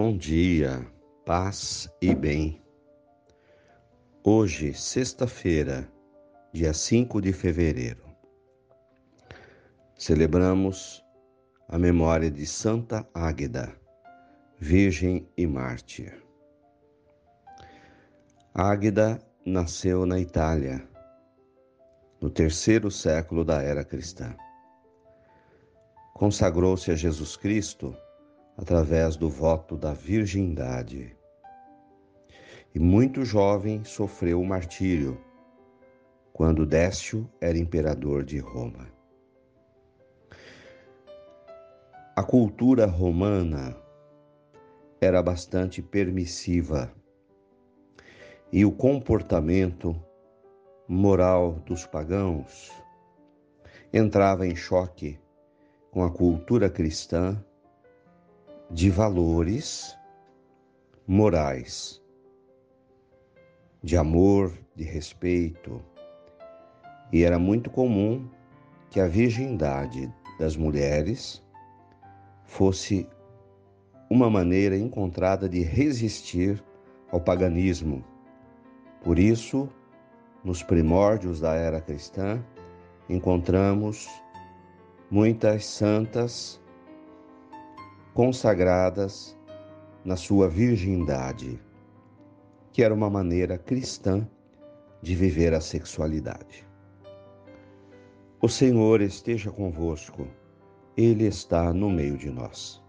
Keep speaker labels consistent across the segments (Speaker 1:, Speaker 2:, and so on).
Speaker 1: Bom dia, paz e bem. Hoje, sexta-feira, dia 5 de fevereiro, celebramos a memória de Santa Águeda, Virgem e Mártir. Águeda nasceu na Itália, no terceiro século da era cristã. Consagrou-se a Jesus Cristo através do voto da virgindade. E muito jovem sofreu o martírio, quando Décio era imperador de Roma. A cultura romana era bastante permissiva e o comportamento moral dos pagãos entrava em choque com a cultura cristã de valores morais, de amor, de respeito. E era muito comum que a virgindade das mulheres fosse uma maneira encontrada de resistir ao paganismo. Por isso, nos primórdios da era cristã, encontramos muitas santas consagradas na sua virgindade, que era uma maneira cristã de viver a sexualidade. O Senhor esteja convosco, Ele está no meio de nós.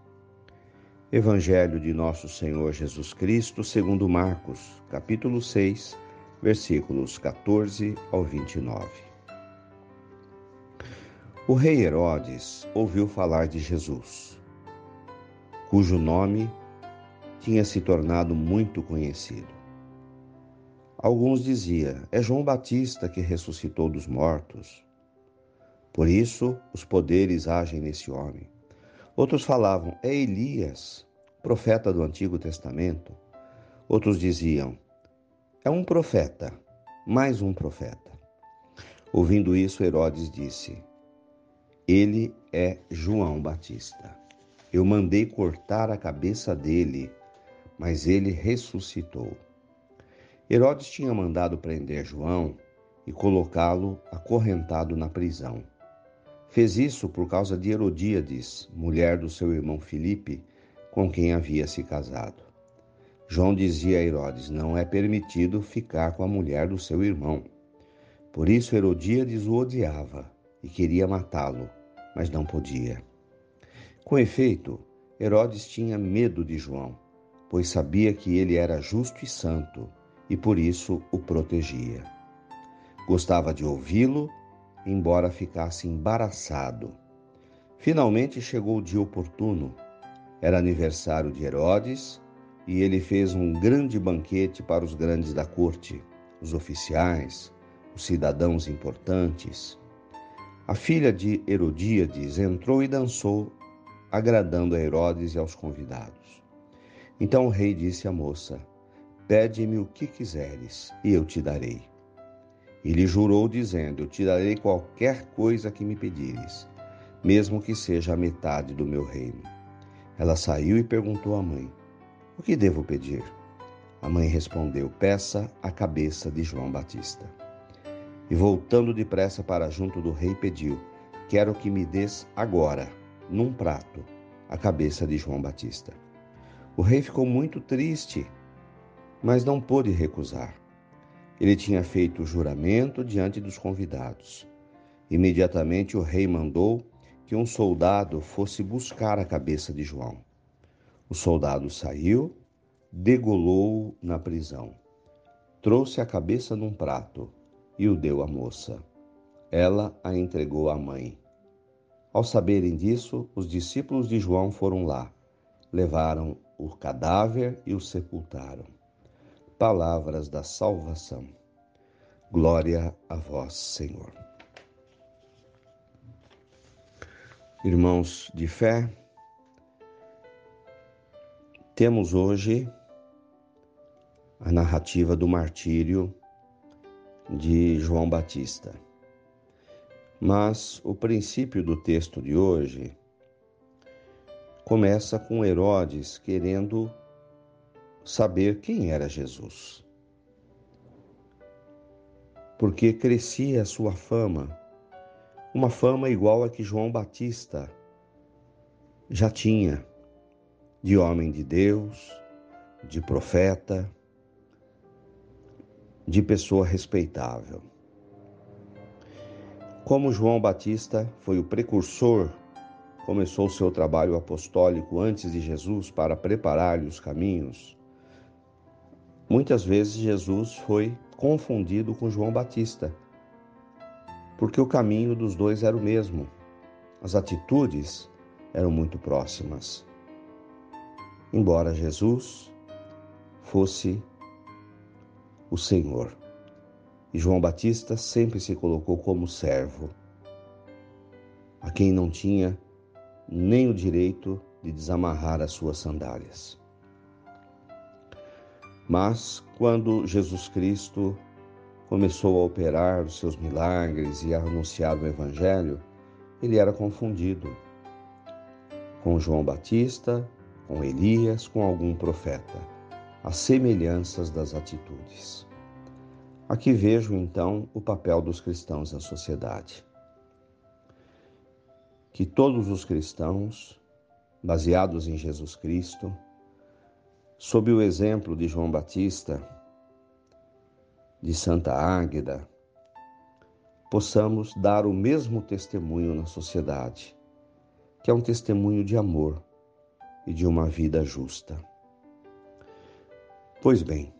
Speaker 1: Evangelho de Nosso Senhor Jesus Cristo, segundo Marcos, capítulo 6, versículos 14 ao 29. O rei Herodes ouviu falar de Jesus cujo nome tinha se tornado muito conhecido. Alguns diziam: é João Batista que ressuscitou dos mortos. Por isso, os poderes agem nesse homem. Outros falavam: é Elias, profeta do Antigo Testamento. Outros diziam: é um profeta, mais um profeta. Ouvindo isso, Herodes disse: Ele é João Batista. Eu mandei cortar a cabeça dele, mas ele ressuscitou. Herodes tinha mandado prender João e colocá-lo acorrentado na prisão. Fez isso por causa de Herodíades, mulher do seu irmão Filipe, com quem havia se casado. João dizia a Herodes: Não é permitido ficar com a mulher do seu irmão. Por isso Herodíades o odiava e queria matá-lo, mas não podia. Com efeito, Herodes tinha medo de João, pois sabia que ele era justo e santo e por isso o protegia. Gostava de ouvi-lo, embora ficasse embaraçado. Finalmente chegou o dia oportuno. Era aniversário de Herodes e ele fez um grande banquete para os grandes da corte, os oficiais, os cidadãos importantes. A filha de Herodíades entrou e dançou agradando a Herodes e aos convidados. Então o rei disse à moça: Pede-me o que quiseres, e eu te darei. E lhe jurou, dizendo: Eu te darei qualquer coisa que me pedires, mesmo que seja a metade do meu reino. Ela saiu e perguntou à mãe: O que devo pedir? A mãe respondeu: Peça a cabeça de João Batista. E voltando depressa para junto do rei, pediu: Quero que me des agora num prato a cabeça de João Batista. O rei ficou muito triste, mas não pôde recusar. Ele tinha feito o juramento diante dos convidados. Imediatamente o rei mandou que um soldado fosse buscar a cabeça de João. O soldado saiu, degolou-o na prisão. Trouxe a cabeça num prato e o deu à moça. Ela a entregou à mãe. Ao saberem disso, os discípulos de João foram lá, levaram o cadáver e o sepultaram. Palavras da salvação. Glória a vós, Senhor. Irmãos de fé, temos hoje a narrativa do martírio de João Batista. Mas o princípio do texto de hoje começa com Herodes querendo saber quem era Jesus. Porque crescia a sua fama, uma fama igual a que João Batista já tinha, de homem de Deus, de profeta, de pessoa respeitável. Como João Batista foi o precursor, começou seu trabalho apostólico antes de Jesus para preparar-lhe os caminhos, muitas vezes Jesus foi confundido com João Batista, porque o caminho dos dois era o mesmo, as atitudes eram muito próximas. Embora Jesus fosse o Senhor. E João Batista sempre se colocou como servo, a quem não tinha nem o direito de desamarrar as suas sandálias. Mas quando Jesus Cristo começou a operar os seus milagres e a anunciar o Evangelho, ele era confundido com João Batista, com Elias, com algum profeta, as semelhanças das atitudes. Aqui vejo então o papel dos cristãos na sociedade. Que todos os cristãos, baseados em Jesus Cristo, sob o exemplo de João Batista, de Santa Águeda, possamos dar o mesmo testemunho na sociedade, que é um testemunho de amor e de uma vida justa. Pois bem,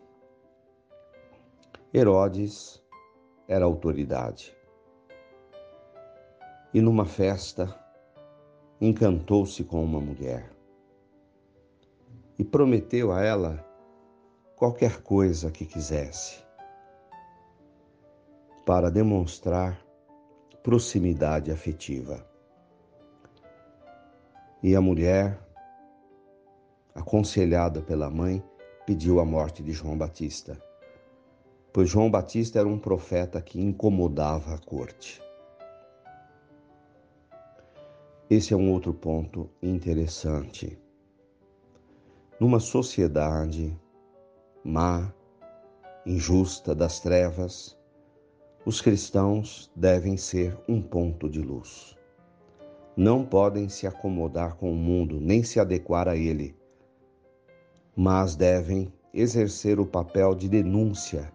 Speaker 1: Herodes era autoridade. E numa festa, encantou-se com uma mulher e prometeu a ela qualquer coisa que quisesse para demonstrar proximidade afetiva. E a mulher, aconselhada pela mãe, pediu a morte de João Batista pois João Batista era um profeta que incomodava a corte. Esse é um outro ponto interessante. Numa sociedade má, injusta das trevas, os cristãos devem ser um ponto de luz. Não podem se acomodar com o mundo, nem se adequar a ele, mas devem exercer o papel de denúncia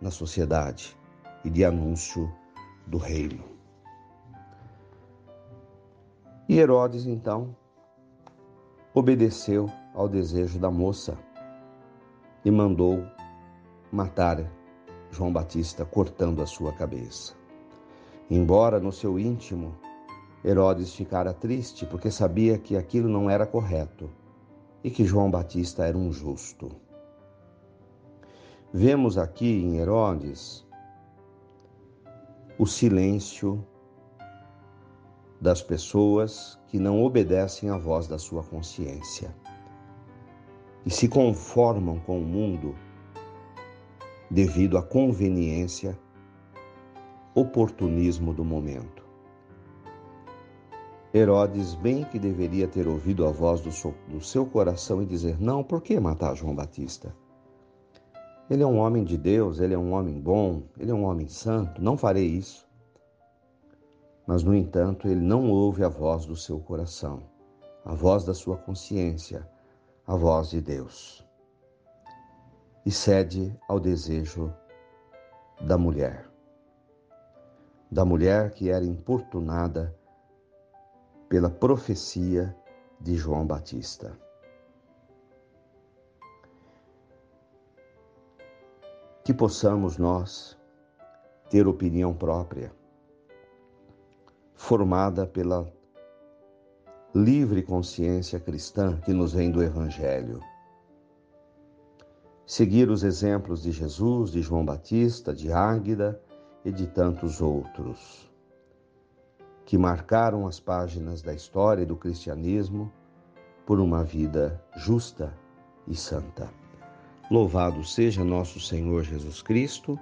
Speaker 1: na sociedade e de anúncio do reino. E Herodes, então, obedeceu ao desejo da moça e mandou matar João Batista, cortando a sua cabeça. Embora no seu íntimo Herodes ficara triste porque sabia que aquilo não era correto e que João Batista era um justo. Vemos aqui em Herodes o silêncio das pessoas que não obedecem à voz da sua consciência e se conformam com o mundo devido à conveniência, oportunismo do momento. Herodes, bem que deveria ter ouvido a voz do seu, coração e dizer: Não, por que matar João Batista? Ele é um homem de Deus, ele é um homem bom, ele é um homem santo, não farei isso. Mas, no entanto, ele não ouve a voz do seu coração, a voz da sua consciência, a voz de Deus. E cede ao desejo da mulher. Da mulher que era importunada pela profecia de João Batista. Que possamos nós ter opinião própria, formada pela livre consciência cristã que nos vem do Evangelho. Seguir os exemplos de Jesus, de João Batista, de Águida e de tantos outros, que marcaram as páginas da história do cristianismo por uma vida justa e santa. Louvado seja nosso Senhor Jesus Cristo,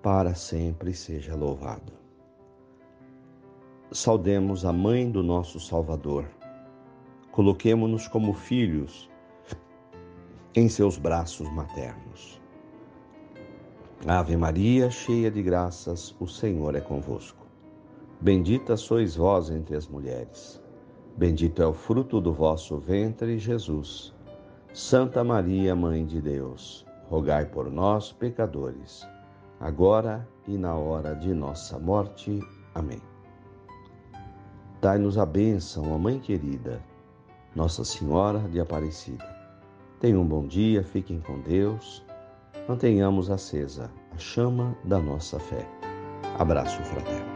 Speaker 1: para sempre seja louvado. Saudemos a mãe do nosso Salvador. Coloquemo-nos como filhos em seus braços maternos. Ave Maria, cheia de graças, o Senhor é convosco. Bendita sois vós entre as mulheres. Bendito é o fruto do vosso ventre, Jesus. Santa Maria, Mãe de Deus, rogai por nós, pecadores, agora e na hora de nossa morte. Amém. Dai-nos a bênção, a Mãe querida, Nossa Senhora de Aparecida Tenham um bom dia, fiquem com Deus. Mantenhamos acesa a chama da nossa fé. Abraço fraterno.